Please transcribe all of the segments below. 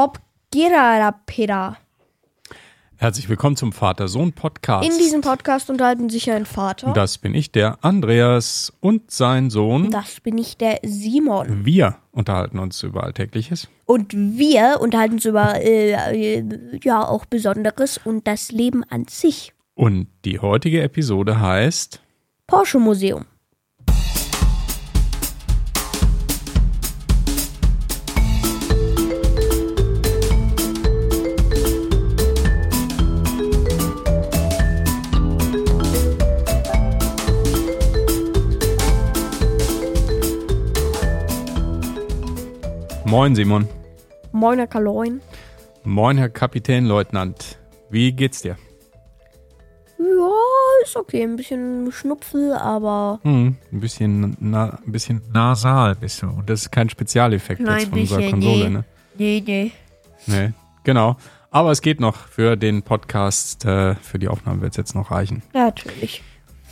Ob Gerarapeda. Herzlich willkommen zum Vater-Sohn-Podcast. In diesem Podcast unterhalten sich ein Vater. Das bin ich, der Andreas und sein Sohn. Das bin ich, der Simon. Wir unterhalten uns über Alltägliches. Und wir unterhalten uns über, äh, äh, ja, auch Besonderes und das Leben an sich. Und die heutige Episode heißt Porsche Museum. Moin Simon. Moin, Herr Kaloin. Moin Herr Kapitänleutnant. Wie geht's dir? Ja, ist okay. Ein bisschen Schnupfel, aber Hm, ein bisschen, na, ein bisschen nasal bist du. Und das ist kein Spezialeffekt Nein, jetzt von unserer Konsole, nee. ne? nee, nee. Nee, genau. Aber es geht noch für den Podcast, äh, für die Aufnahme wird es jetzt noch reichen. Ja, natürlich.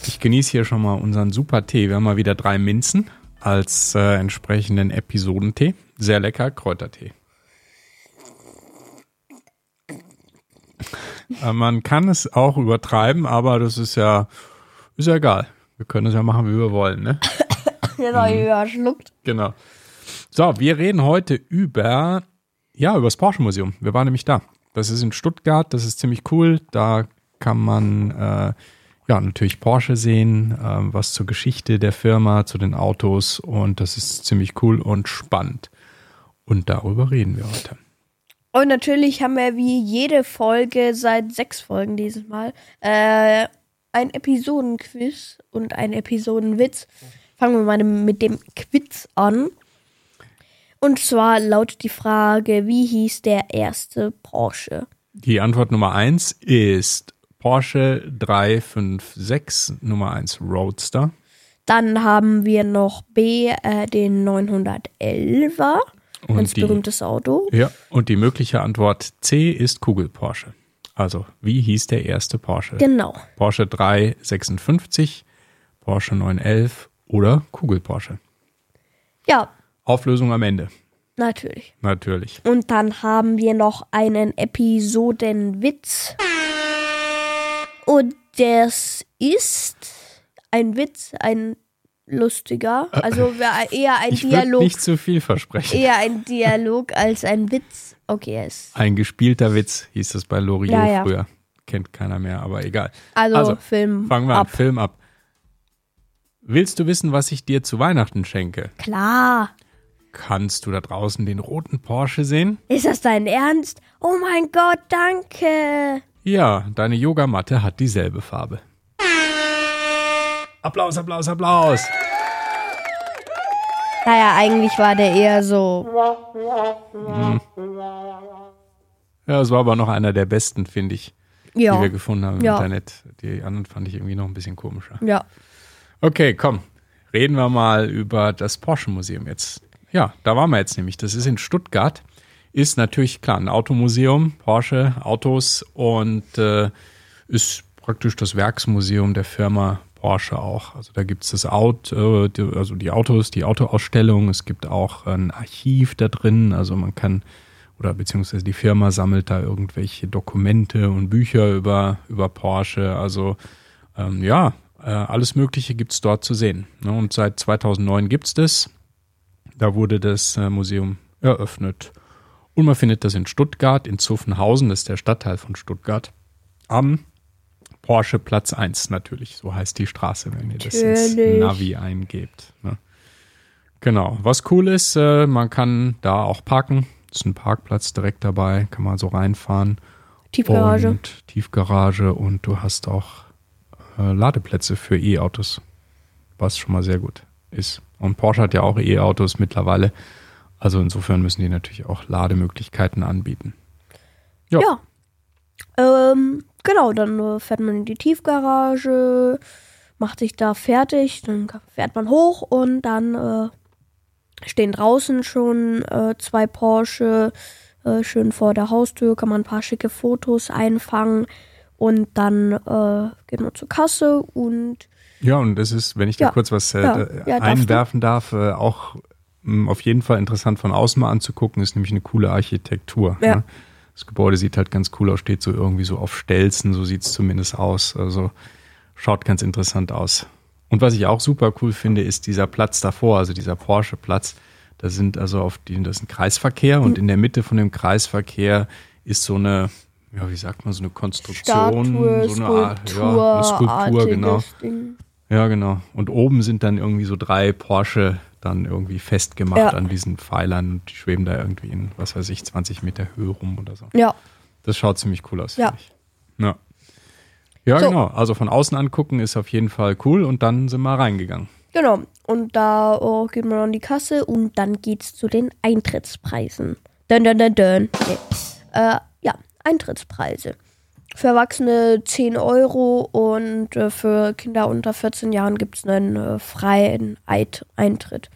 Ich genieße hier schon mal unseren super Tee. Wir haben mal wieder drei Minzen als äh, entsprechenden Episodentee. Sehr lecker, Kräutertee. Äh, Man kann es auch übertreiben, aber das ist ja, ist ja egal. Wir können es ja machen, wie wir wollen, ne? Jetzt habe ich überschluckt. Genau. So, wir reden heute über, ja, über das Porsche Museum. Wir waren nämlich da. Das ist in Stuttgart, das ist ziemlich cool. Da kann man, äh, ja, natürlich Porsche sehen, äh, was zur Geschichte der Firma, zu den Autos und das ist ziemlich cool und spannend. Und darüber reden wir heute. Und natürlich haben wir wie jede Folge seit sechs Folgen dieses Mal äh, ein Episodenquiz und ein Episodenwitz. Fangen wir mal mit dem Quiz an. Und zwar lautet die Frage, wie hieß der erste Porsche? Die Antwort Nummer eins ist Porsche 356 Nummer 1 Roadster. Dann haben wir noch B, äh, den 911er. Und Ganz die- berühmtes Auto. Ja, und die mögliche Antwort C ist Kugel Porsche. Also, wie hieß der erste Porsche? Genau. Porsche 356, Porsche 911 oder Kugel Porsche. Ja, Auflösung am Ende, natürlich. natürlich. Und dann haben wir noch einen Episodenwitz. Und das ist ein Witz, ein lustiger. Also eher ein Ich Dialog. nicht zu viel versprechen. Eher ein Dialog als ein Witz. Okay, es. Ein gespielter Witz hieß das bei Loriot Ja, ja. früher. Kennt keiner mehr, aber egal. Also, Also, Film Fangen wir ab. an, Film ab. Willst du wissen, was ich dir zu Weihnachten schenke? Klar. Kannst du da draußen den roten Porsche sehen? Ist das dein Ernst? Oh mein Gott, danke. Ja, deine Yogamatte hat dieselbe Farbe. Applaus, Applaus, Applaus. Naja, eigentlich war der eher so. Ja, es war aber noch einer der besten, finde ich, die Ja. wir gefunden haben im Ja. Internet. Die anderen fand ich irgendwie noch ein bisschen komischer. Ja. Okay, komm. Reden wir mal über das Porsche Museum jetzt. Ja, da waren wir jetzt nämlich. Das ist in Stuttgart. Ist natürlich klar ein Automuseum, Porsche, Autos und äh, ist praktisch das Werksmuseum der Firma Porsche auch. Also da gibt es das Auto, die, also die Autos, die Autoausstellung. Es gibt auch ein Archiv da drin. Also man kann oder beziehungsweise die Firma sammelt da irgendwelche Dokumente und Bücher über, über Porsche. Also ähm, ja, äh, alles Mögliche gibt es dort zu sehen. Ne? Und seit 2009 gibt es das. Da wurde das äh, Museum eröffnet. Und man findet das in Stuttgart, in Zuffenhausen, das ist der Stadtteil von Stuttgart, am Porsche Platz 1 natürlich. So heißt die Straße, wenn ihr das ins. Navi eingebt. Ne? Genau. Was cool ist, äh, man kann da auch parken. Ist ein Parkplatz direkt dabei, kann man so reinfahren. Tiefgarage. Und Tiefgarage und du hast auch äh, Ladeplätze für E-Autos, was schon mal sehr gut ist. Und Porsche hat ja auch E-Autos mittlerweile. Also insofern müssen die natürlich auch Lademöglichkeiten anbieten. Ja. Ja. Ähm, genau, dann äh, fährt man in die Tiefgarage, macht sich da fertig, dann fährt man hoch und dann äh, stehen draußen schon äh, zwei Porsche äh, schön vor der Haustür, kann man ein paar schicke Fotos einfangen und dann äh, geht man zur Kasse und Ja, und das ist, wenn ich da Ja. kurz was äh, Ja. Ja, einwerfen darf, äh, auch mh, auf jeden Fall interessant von außen mal anzugucken, ist nämlich eine coole Architektur. Ja. Ne? Das Gebäude sieht halt ganz cool aus, steht so irgendwie so auf Stelzen, so sieht es zumindest aus. Also schaut ganz interessant aus. Und was ich auch super cool finde, ist dieser Platz davor, also dieser Porsche-Platz. Da sind also auf die, das ist ein Kreisverkehr und in der Mitte von dem Kreisverkehr ist so eine, ja, wie sagt man, so eine Konstruktion, Statue, so eine Art, ja, eine Skulptur, genau. Ding. Ja, genau. Und oben sind dann irgendwie so drei Porsche dann irgendwie festgemacht Ja. an diesen Pfeilern und die schweben da irgendwie in, was weiß ich, 20 Meter Höhe rum oder so. Ja, Das schaut ziemlich cool aus, Ja. finde ich. Ja. Ja, So. genau. Also von außen angucken ist auf jeden Fall cool und dann sind wir reingegangen. genau. Und da oh, geht man an die Kasse und dann geht's zu den Eintrittspreisen. Dun, dun, dun, dun. Okay. Äh, ja, Eintrittspreise. Für Erwachsene 10 Euro und äh, für Kinder unter 14 Jahren gibt's einen äh, freien Eit Eintritt.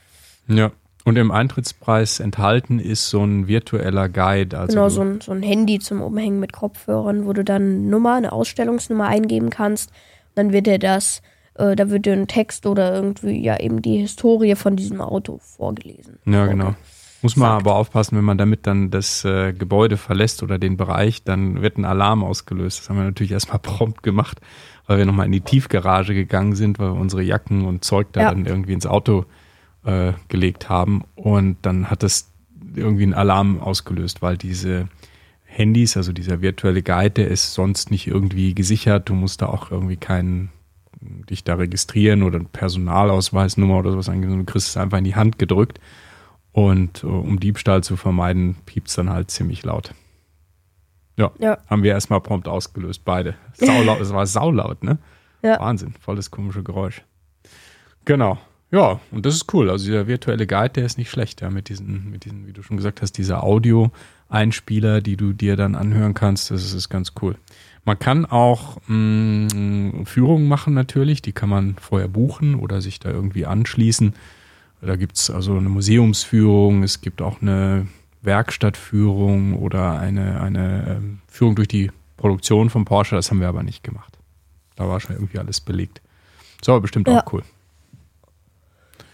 Ja. Und im Eintrittspreis enthalten ist so ein virtueller Guide. Also genau, so ein, so ein Handy zum Umhängen mit Kopfhörern, wo du dann eine Nummer, eine Ausstellungsnummer eingeben kannst. Dann wird dir das, äh, da wird dir ein Text oder irgendwie ja eben die Historie von diesem Auto vorgelesen. Ja, genau. Muss man aber aufpassen, wenn man damit dann das äh, Gebäude verlässt oder den Bereich, dann wird ein Alarm ausgelöst. Das haben wir natürlich erstmal prompt gemacht, weil wir nochmal in die Tiefgarage gegangen sind, weil wir unsere Jacken und Zeug da Ja. dann irgendwie ins Auto äh, gelegt haben. Und dann hat das irgendwie einen Alarm ausgelöst, weil diese Handys, also dieser virtuelle Guide, der ist sonst nicht irgendwie gesichert. Du musst da auch irgendwie keinen dich da registrieren oder eine Personalausweisnummer oder sowas angeben. Du kriegst es einfach in die Hand gedrückt. Und äh, um Diebstahl zu vermeiden, piept es dann halt ziemlich laut. Ja, Ja. haben wir erstmal prompt ausgelöst, beide. Saulaut, es war saulaut, ne? Ja. Wahnsinn, volles komische Geräusch. Genau. Ja, und das ist cool. Also dieser virtuelle Guide, der ist nicht schlecht, ja, mit diesen, mit diesen, wie du schon gesagt hast, dieser Audio-Einspieler, die du dir dann anhören kannst, das ist ganz cool. Man kann auch mh, Führungen machen natürlich, die kann man vorher buchen oder sich da irgendwie anschließen. Da gibt's also eine Museumsführung, es gibt auch eine Werkstattführung oder eine, eine ähm, Führung durch die Produktion von Porsche. Das haben wir aber nicht gemacht. Da war schon irgendwie alles belegt. So, aber bestimmt Ja. auch cool.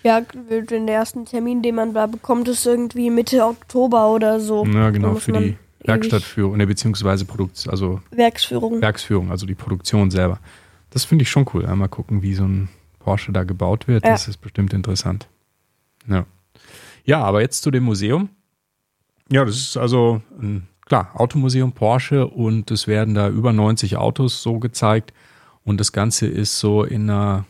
Ja, den ersten Termin, den man da bekommt, ist irgendwie Mitte Oktober oder so. Ja, genau, für die Werkstattführung, ne, beziehungsweise Produkt, also Werksführung. Werksführung, also die Produktion selber. Das finde ich schon cool. Einmal gucken, wie so ein Porsche da gebaut wird. Ja. Das ist bestimmt interessant. Ja. ja, aber jetzt zu dem Museum. Ja, das ist also ein, klar, Automuseum Porsche und es werden da über 90 Autos so gezeigt und das Ganze ist so in einer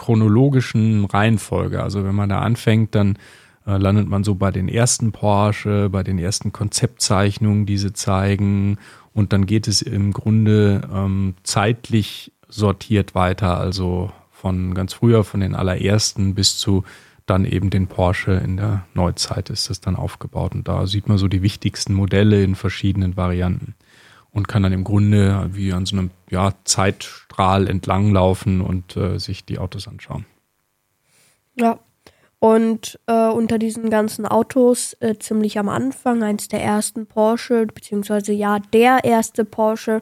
chronologischen Reihenfolge. Also wenn man da anfängt, dann äh, landet man so bei den ersten Porsche, bei den ersten Konzeptzeichnungen, die sie zeigen und dann geht es im Grunde ähm, zeitlich sortiert weiter, also von ganz früher, von den allerersten bis zu dann eben den Porsche in der Neuzeit ist das dann aufgebaut. Und da sieht man so die wichtigsten Modelle in verschiedenen Varianten und kann dann im Grunde wie an so einem ja, Zeitstrahl entlanglaufen und äh, sich die Autos anschauen. Ja. Und äh, unter diesen ganzen Autos, äh, ziemlich am Anfang, eins der ersten Porsche, beziehungsweise ja, der erste Porsche,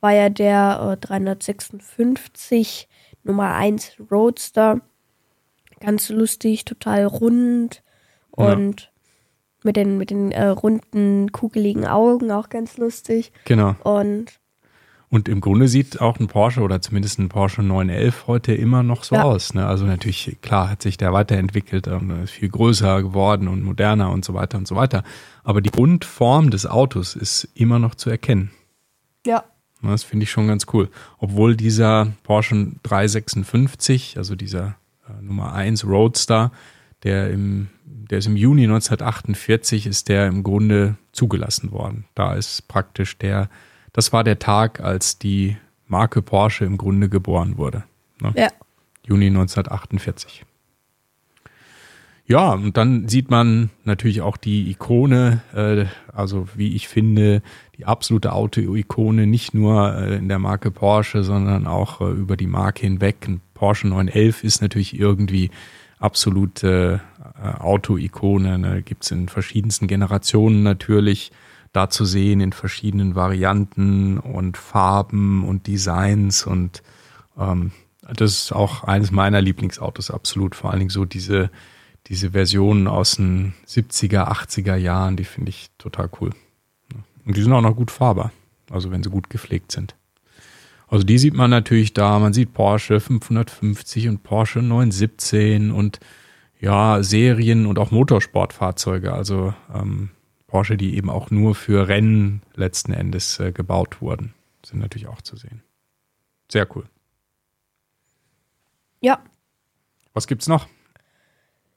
war ja der äh, 356 Nummer 1 Roadster. Ganz lustig, total rund und mit den, mit den äh, runden, kugeligen Augen auch ganz lustig. Genau. Und Und im Grunde sieht auch ein Porsche oder zumindest ein Porsche 911 heute immer noch so Ja. aus. Ne? Also natürlich, klar, hat sich der weiterentwickelt und ist viel größer geworden und moderner und so weiter und so weiter. Aber die Grundform des Autos ist immer noch zu erkennen. ja, Ne, Das finde ich schon ganz cool. Obwohl dieser Porsche 356, also dieser äh, Nummer 1 Roadster, der im, der ist im Juni 1948, ist der im Grunde zugelassen worden. Da ist praktisch der, das war der Tag, als die Marke Porsche im Grunde geboren wurde. Ne? ja, Juni 1948. Ja, und dann sieht man natürlich auch die Ikone, äh, also wie ich finde, die absolute Auto-Ikone, nicht nur äh, in der Marke Porsche, sondern auch äh, über die Marke hinweg. Ein Porsche 911 ist natürlich irgendwie absolute äh, Auto-Ikone. Ne? Gibt es in verschiedensten Generationen natürlich da zu sehen, in verschiedenen Varianten und Farben und Designs und ähm, das ist auch eines meiner Lieblingsautos, absolut. Vor allen Dingen so diese, diese Versionen aus den 70er, 80er Jahren, die finde ich total cool. Und die sind auch noch gut fahrbar, also wenn sie gut gepflegt sind. Also die sieht man natürlich da, man sieht Porsche 550 und Porsche 917 und ja, Serien und auch Motorsportfahrzeuge, also ähm, Porsche, die eben auch nur für Rennen letzten Endes äh, gebaut wurden, sind natürlich auch zu sehen. Sehr cool. Ja. Was gibt's noch?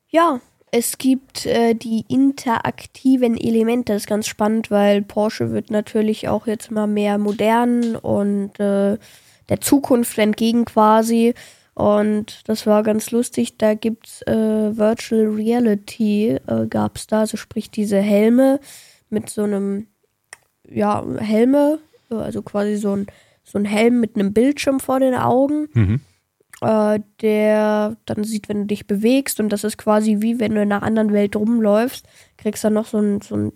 Ja, es gibt äh, die interaktiven Elemente. Das ist ganz spannend, weil Porsche wird natürlich auch jetzt immer mehr modern und äh, der Zukunft entgegen quasi. Und das war ganz lustig. Da gibt's äh, Virtual Reality, äh, gab es da, also sprich diese Helme mit so einem, ja, Helme, also quasi so ein, so ein Helm mit einem Bildschirm vor den Augen. Mhm. Äh, der dann sieht, wenn du dich bewegst und das ist quasi wie wenn du in einer anderen Welt rumläufst, kriegst dann noch so ein, so ein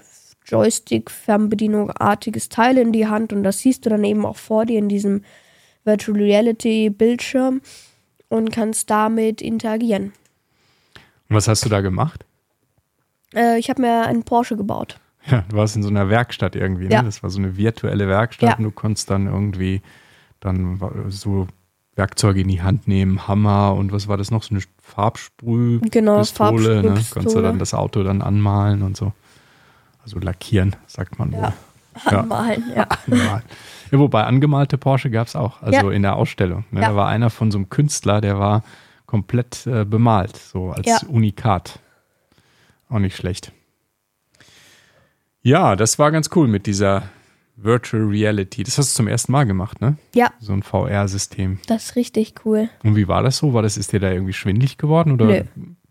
Joystick-Fernbedienung-artiges Teil in die Hand und das siehst du dann eben auch vor dir in diesem Virtual Reality Bildschirm und kannst damit interagieren. Und was hast du da gemacht? Äh, ich habe mir einen Porsche gebaut. Ja, du warst in so einer Werkstatt irgendwie, ne? Ja. Das war so eine virtuelle Werkstatt Ja. und du konntest dann irgendwie dann so Werkzeuge in die Hand nehmen, Hammer und was war das noch? So eine Farbsprüh Genau, Pistole, ne? Konntest du Farbsprühpistole. dann das Auto dann anmalen und so. Also lackieren, sagt man wohl. Ja. Ja. Anmalen, ja. Anmalen. Ja, wobei angemalte Porsche gab es auch, also Ja. in der Ausstellung. Ne? Ja. Da war einer von so einem Künstler, der war komplett äh, bemalt, so als. Unikat. Auch nicht schlecht. Ja, das war ganz cool mit dieser Virtual Reality. Das hast du zum ersten Mal gemacht, ne? Ja, So ein VR-System. das ist richtig cool. Und wie war das so? War das, ist dir da irgendwie schwindlig geworden? Oder Nö.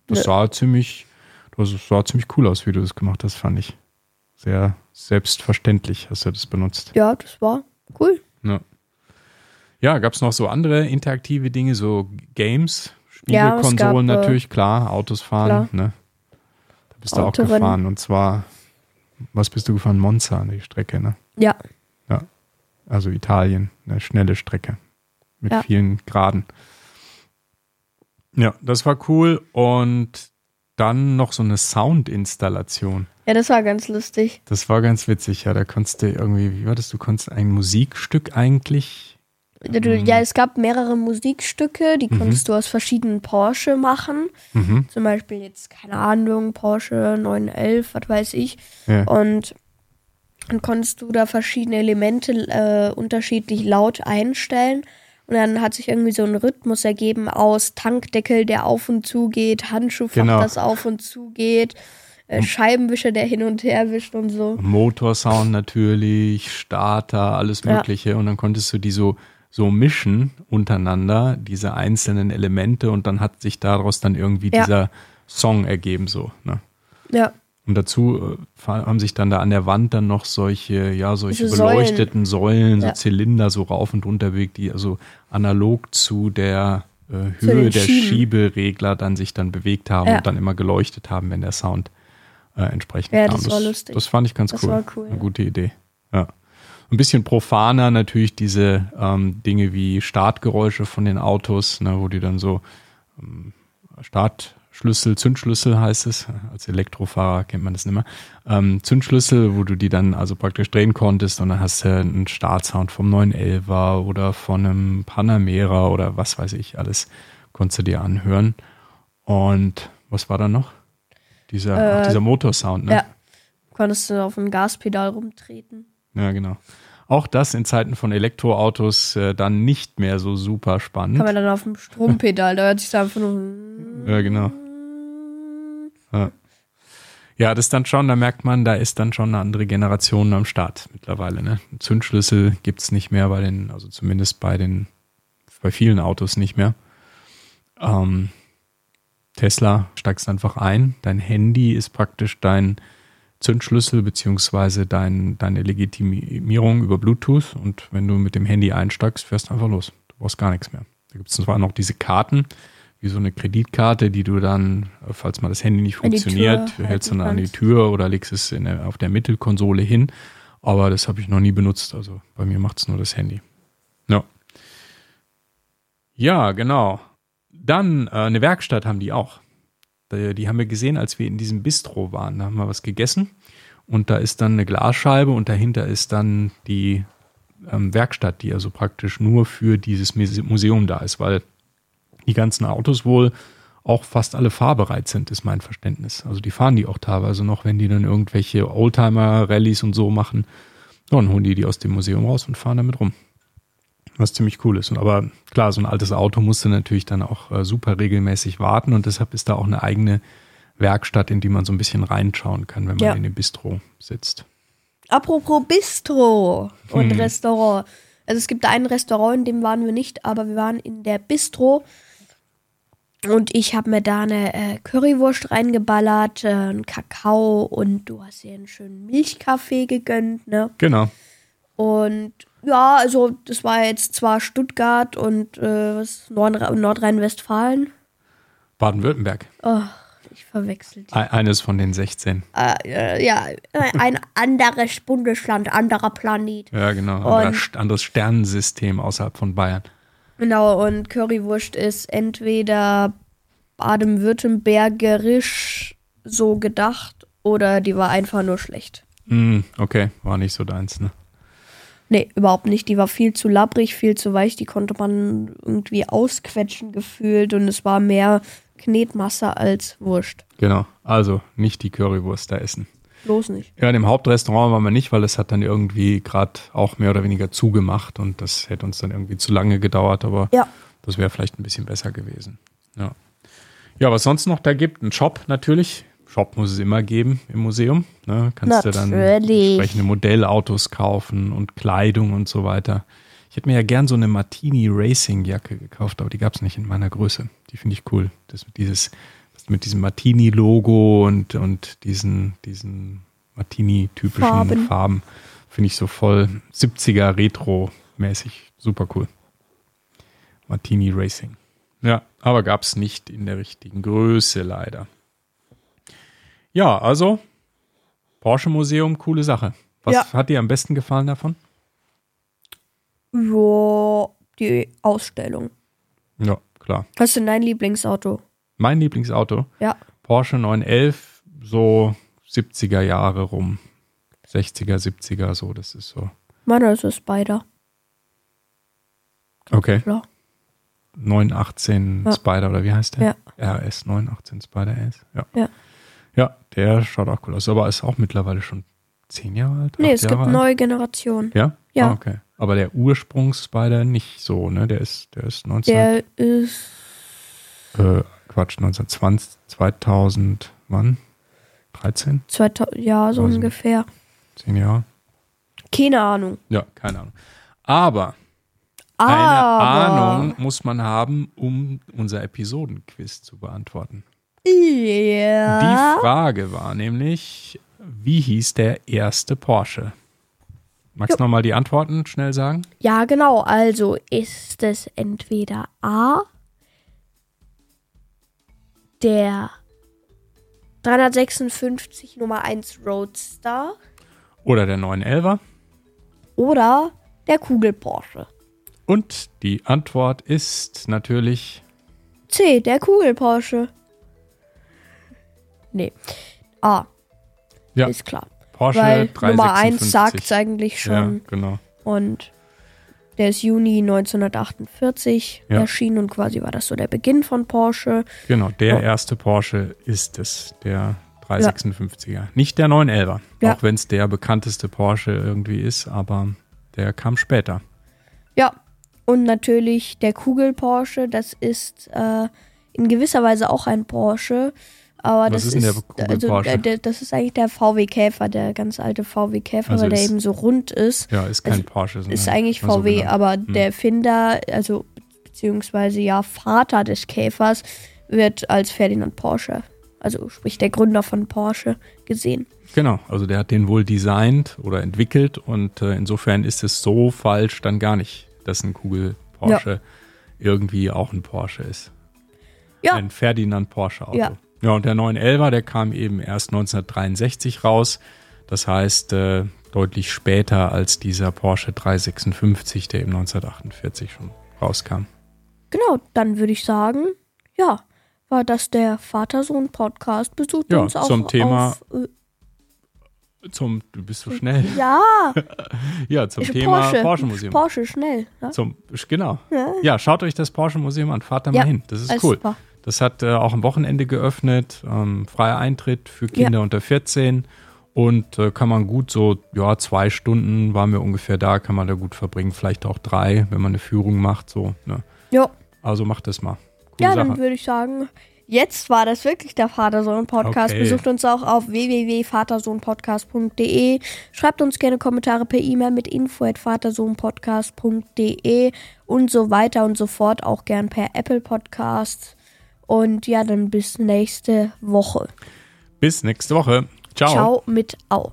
das Nö. sah ziemlich, das sah ziemlich cool aus, wie du das gemacht hast, fand ich. Sehr selbstverständlich hast du das benutzt. Ja, das war cool. Ja, ja gab es noch so andere interaktive Dinge, so Games, Ja, es Spielekonsolen gab, äh, natürlich, klar, Autos fahren, klar. ne? Da bist du auch gefahren und zwar, was bist du gefahren? Monza, an die Strecke, ne? Ja, Also Italien, eine schnelle Strecke mit Ja. vielen Graden. Ja, das war cool und dann noch so eine Soundinstallation. ja, das war ganz lustig. Das war ganz witzig, ja. Da konntest du irgendwie, wie war das? Du konntest ein Musikstück eigentlich. Mhm. Ja, es gab mehrere Musikstücke, die konntest du aus verschiedenen Porsche machen. Mhm. Zum Beispiel jetzt, keine Ahnung, Porsche 911, was weiß ich. Ja. Und dann konntest du da verschiedene Elemente äh, unterschiedlich laut einstellen. Und dann hat sich irgendwie so ein Rhythmus ergeben aus Tankdeckel, der auf und zu geht, Handschuhfach, Genau. das auf und zu geht, äh, Scheibenwischer, der hin und her wischt und so. Motorsound natürlich, Starter, alles Ja. Mögliche. Und dann konntest du die so, so mischen untereinander, diese einzelnen Elemente. Und dann hat sich daraus dann irgendwie Ja. dieser Song ergeben, so. Ne? Ja, Und dazu äh, haben sich dann da an der Wand dann noch solche, ja, solche Säulen. beleuchteten Säulen, so Ja. Zylinder so rauf und runter bewegt, die also analog zu der äh, Zu Höhe der. Schieberegler dann sich dann bewegt haben Ja. und dann immer geleuchtet haben, wenn der Sound äh, entsprechend Ja, kam. das war lustig. Das fand ich ganz Das cool. war cool, Eine gute Idee. Ja. Ein bisschen profaner natürlich diese ähm, Dinge wie Startgeräusche von den Autos, ne, wo die dann so ähm, Startschlüssel, Zündschlüssel heißt es. Als Elektrofahrer kennt man das nicht mehr. Ähm, Zündschlüssel, wo du die dann also praktisch drehen konntest und dann hast du einen Startsound vom 911er oder von einem Panamera oder was weiß ich alles, konntest du dir anhören. Und was war da noch? Dieser, Äh, dieser Motorsound, ne? ja. Konntest du auf dem Gaspedal rumtreten. Ja, genau. Auch das in Zeiten von Elektroautos äh, dann nicht mehr so super spannend. Kann man dann auf dem Strompedal, da hört sich einfach nur. Ja, genau. Ja. ja, das dann schon, da merkt man, da ist dann schon eine andere Generation am Start mittlerweile. Ne? Zündschlüssel gibt's nicht mehr bei den, also zumindest bei den, bei vielen Autos nicht mehr. Ähm, Tesla steigst einfach ein, dein Handy ist praktisch dein Zündschlüssel beziehungsweise dein, deine Legitimierung über Bluetooth und wenn du mit dem Handy einsteigst, fährst du einfach los. Du brauchst gar nichts mehr. Da gibt es zwar noch diese Karten, wie so eine Kreditkarte, die du dann, äh, falls mal das Handy nicht funktioniert, Tür hältst du halten dann an die. Tür oder legst es der, auf der Mittelkonsole hin. Aber das habe ich noch nie benutzt. Also bei mir macht es nur das Handy. Ja. Ja, genau. Dann äh, eine Werkstatt haben die auch. Die, die haben wir gesehen, als wir in diesem Bistro waren. Da haben wir was gegessen und da ist dann eine Glasscheibe und dahinter ist dann die ähm, Werkstatt, die also praktisch nur für dieses Museum da ist, weil die ganzen Autos wohl auch fast alle fahrbereit sind, ist mein Verständnis. Also die fahren die auch teilweise noch, wenn die dann irgendwelche Oldtimer-Rallies und so machen. Dann holen die die aus dem Museum raus und fahren damit rum. Was ziemlich cool ist. Aber klar, so ein altes Auto musste natürlich dann auch äh, super regelmäßig warten und deshalb ist da auch eine eigene Werkstatt, in die man so ein bisschen reinschauen kann, wenn man ja. in dem Bistro sitzt. Apropos Bistro und hm. Restaurant. Also es gibt ein Restaurant, in dem waren wir nicht, aber wir waren in der Bistro und ich habe mir da eine äh, Currywurst reingeballert, äh, einen Kakao und du hast dir einen schönen Milchkaffee gegönnt, ne? Genau. Und ja, also das war jetzt zwar Stuttgart und äh, Nordrhein-Westfalen. Baden-Württemberg. Oh, ich verwechselt. Eines von den 16. Äh, ja, ein anderes Bundesland, anderer Planet. Ja, genau. Ein anderes Sternensystem außerhalb von Bayern. Genau, und Currywurst ist entweder baden-württembergerisch so gedacht oder die war einfach nur schlecht. Mm, okay, war nicht so deins, ne? Nee, überhaupt nicht. Die war viel zu labbrig, viel zu weich. Die konnte man irgendwie ausquetschen gefühlt und es war mehr Knetmasse als Wurst. Genau, also nicht die Currywurst da essen. Bloß nicht. Ja, in dem Hauptrestaurant waren wir nicht, weil es hat dann irgendwie gerade auch mehr oder weniger zugemacht und das hätte uns dann irgendwie zu lange gedauert, aber ja. das wäre vielleicht ein bisschen besser gewesen. Ja. Ja, was sonst noch da gibt, ein Shop natürlich. Shop muss es immer geben im Museum. Ne? Kannst natürlich. du dann entsprechende Modellautos kaufen und Kleidung und so weiter. Ich hätte mir ja gern so eine Martini Racing Jacke gekauft, aber die gab es nicht in meiner Größe. Die finde ich cool. Das mit dieses mit diesem Martini-Logo und, und diesen, diesen Martini-typischen Farben, Farben finde ich so voll 70er Retro-mäßig. Super cool. Martini Racing. Ja, aber gab es nicht in der richtigen Größe leider. Ja, also Porsche Museum, coole Sache. Was ja. hat dir am besten gefallen davon? Ja, die Ausstellung. Ja, klar. Was ist denn dein Lieblingsauto? Mein Lieblingsauto? Ja. Porsche 911, so 70er Jahre rum. 60er, 70er, so, das ist so. Meiner ist ein Spider. Okay. Klar. 918 ja. Spider, oder wie heißt der? Ja. RS 918 Spider S. Ja. ja. Ja, der schaut auch cool aus, aber ist auch mittlerweile schon zehn Jahre alt. Nee, es Jahre gibt alt. neue Generationen. Ja? Ja. Ah, okay. Aber der Ursprungs-Spider nicht so, ne? Der ist, der ist 19. Der ist. Äh, Quatsch, 1920, 2000, wann? 13? 2000, ja, so also ungefähr. Zehn Jahre? Keine Ahnung. Ja, keine Ahnung. Aber, Aber eine Ahnung muss man haben, um unser Episodenquiz zu beantworten. Ja. Die Frage war nämlich, wie hieß der erste Porsche? Magst du nochmal die Antworten schnell sagen? Ja, genau. Also ist es entweder A, der 356 Nummer 1 Roadster. Oder der 911er. Oder der Kugel Porsche. Und die Antwort ist natürlich C, der Kugel Porsche. Nee. A. Ja. Ist klar. Porsche Weil 356. Nummer 1 sagt es eigentlich schon. Ja, genau. Und der ist Juni 1948 ja. erschienen und quasi war das so der Beginn von Porsche. Genau, der oh. erste Porsche ist es, der 356er. Ja. Nicht der 911er, ja. auch wenn es der bekannteste Porsche irgendwie ist, aber der kam später. Ja, und natürlich der Kugel Porsche, das ist äh, in gewisser Weise auch ein Porsche. Aber Was das ist, ist also, Porsche? Der, das ist eigentlich der VW Käfer, der ganz alte VW Käfer, also weil der eben so rund ist. Ja, ist kein also, Porsche. Ist eigentlich VW, so aber hm. der Erfinder, also beziehungsweise ja Vater des Käfers, wird als Ferdinand Porsche, also sprich der Gründer von Porsche, gesehen. Genau, also der hat den wohl designt oder entwickelt und äh, insofern ist es so falsch dann gar nicht, dass ein Kugel Porsche ja. irgendwie auch ein Porsche ist. Ja. Ein Ferdinand Porsche Auto. Ja. Ja, und der 911er, der kam eben erst 1963 raus. Das heißt, äh, deutlich später als dieser Porsche 356, der eben 1948 schon rauskam. Genau, dann würde ich sagen, ja, war das der Vater-Sohn-Podcast. Besucht Ja, uns auch zum Thema- auf, äh, Zum, du bist so schnell. ja, Ja, zum ich- Thema Porsche. Porsche Museum. Porsche, schnell. Ne? Zum, genau. Ja. Ja, schaut euch das Porsche Museum an. Fahrt da Ja, mal hin. Das ist cool. super. Das hat äh, auch am Wochenende geöffnet. Ähm, freier Eintritt für Kinder unter 14. Und äh, kann man gut so, ja, zwei Stunden waren wir ungefähr da, kann man da gut verbringen. Vielleicht auch drei, wenn man eine Führung macht. So, ne? Ja, Also macht das mal. Coole ja Sache. dann würde ich sagen, jetzt war das wirklich der Vater-Sohn-Podcast. Okay. Besucht uns auch auf www.vatersohnpodcast.de. Schreibt uns gerne Kommentare per E-Mail mit info.vatersohnpodcast.de und so weiter und so fort. Auch gern per Apple Podcast. Und ja, dann bis nächste Woche. Bis nächste Woche. Ciao. Ciao mit Au.